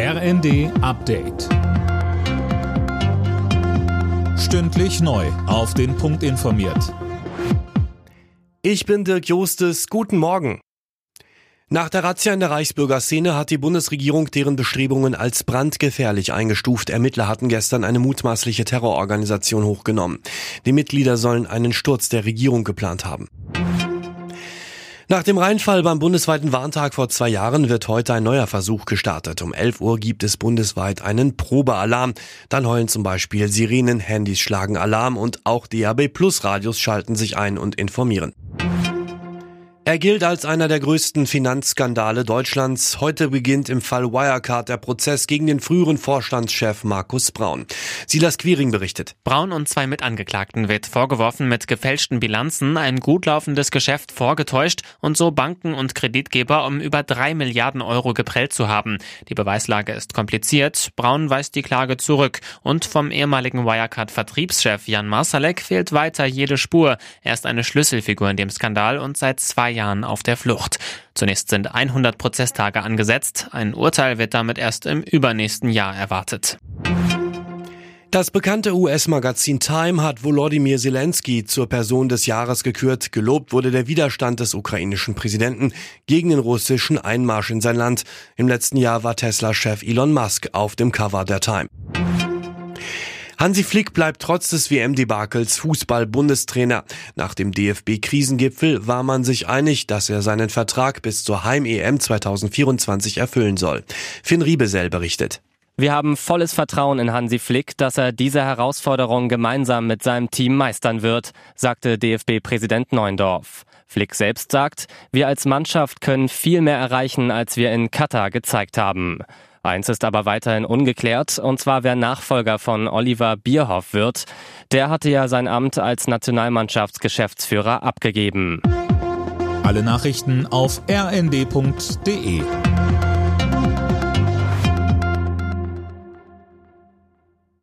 RND Update. Stündlich neu. Auf den Punkt informiert. Ich bin Dirk Jostes. Guten Morgen. Nach der Razzia in der Reichsbürgerszene hat die Bundesregierung deren Bestrebungen als brandgefährlich eingestuft. Ermittler hatten gestern eine mutmaßliche Terrororganisation hochgenommen. Die Mitglieder sollen einen Sturz der Regierung geplant haben. Nach dem Reinfall beim bundesweiten Warntag vor zwei Jahren wird heute ein neuer Versuch gestartet. Um 11 Uhr gibt es bundesweit einen Probealarm. Dann heulen zum Beispiel Sirenen, Handys schlagen Alarm und auch DAB Plus Radios schalten sich ein und informieren. Er gilt als einer der größten Finanzskandale Deutschlands. Heute beginnt im Fall Wirecard der Prozess gegen den früheren Vorstandschef Markus Braun. Silas Quiring berichtet. Braun und zwei Mitangeklagten wird vorgeworfen, mit gefälschten Bilanzen ein gut laufendes Geschäft vorgetäuscht und so Banken und Kreditgeber um über drei Milliarden Euro geprellt zu haben. Die Beweislage ist kompliziert. Braun weist die Klage zurück und vom ehemaligen Wirecard-Vertriebschef Jan Marsalek fehlt weiter jede Spur. Er ist eine Schlüsselfigur in dem Skandal und seit zwei Jahren auf der Flucht. Zunächst sind 100 Prozesstage angesetzt. Ein Urteil wird damit erst im übernächsten Jahr erwartet. Das bekannte US-Magazin Time hat Volodymyr Zelensky zur Person des Jahres gekürt. Gelobt wurde der Widerstand des ukrainischen Präsidenten gegen den russischen Einmarsch in sein Land. Im letzten Jahr war Tesla-Chef Elon Musk auf dem Cover der Time. Hansi Flick bleibt trotz des WM-Debakels Fußball-Bundestrainer. Nach dem DFB-Krisengipfel war man sich einig, dass er seinen Vertrag bis zur Heim-EM 2024 erfüllen soll. Finn Riebesell berichtet. Wir haben volles Vertrauen in Hansi Flick, dass er diese Herausforderung gemeinsam mit seinem Team meistern wird, sagte DFB-Präsident Neundorf. Flick selbst sagt, wir als Mannschaft können viel mehr erreichen, als wir in Katar gezeigt haben. Eins ist aber weiterhin ungeklärt, und zwar wer Nachfolger von Oliver Bierhoff wird. Der hatte ja sein Amt als Nationalmannschaftsgeschäftsführer abgegeben. Alle Nachrichten auf rnd.de